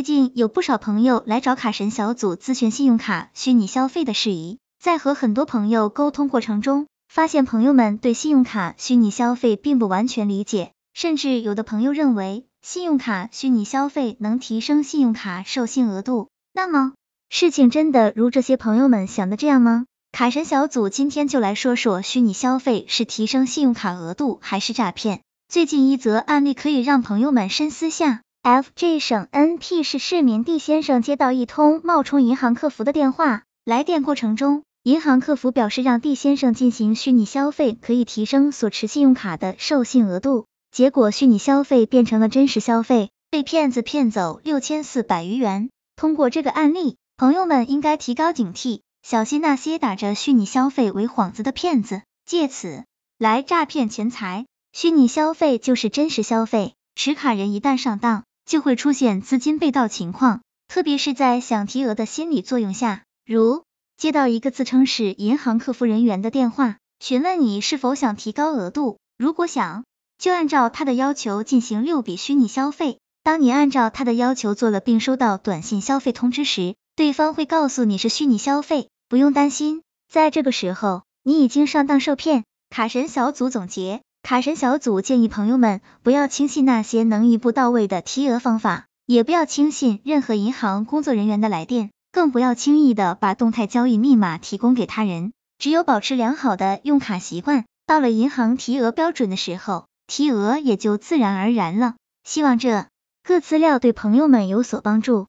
最近有不少朋友来找卡神小组咨询信用卡虚拟消费的事宜，在和很多朋友沟通过程中，发现朋友们对信用卡虚拟消费并不完全理解，甚至有的朋友认为信用卡虚拟消费能提升信用卡授信额度。那么，事情真的如这些朋友们想的这样吗？卡神小组今天就来说说虚拟消费是提升信用卡额度还是诈骗。最近一则案例可以让朋友们深思下。FJ 省 NP 市市民 D 先生接到一通冒充银行客服的电话，来电过程中，银行客服表示让 D 先生进行虚拟消费可以提升所持信用卡的授信额度，结果虚拟消费变成了真实消费，被骗子骗走六千四百余元。通过这个案例，朋友们应该提高警惕，小心那些打着虚拟消费为幌子的骗子，借此来诈骗钱财。虚拟消费就是真实消费，持卡人一旦上当。就会出现资金被盗情况，特别是在想提额的心理作用下，如接到一个自称是银行客服人员的电话，询问你是否想提高额度，如果想，就按照他的要求进行六笔虚拟消费。当你按照他的要求做了，并收到短信消费通知时，对方会告诉你是虚拟消费，不用担心，在这个时候，你已经上当受骗。卡神小组总结。卡神小组建议朋友们不要轻信那些能一步到位的提额方法，也不要轻信任何银行工作人员的来电，更不要轻易的把动态交易密码提供给他人。只有保持良好的用卡习惯，到了银行提额标准的时候，提额也就自然而然了。希望这个资料对朋友们有所帮助。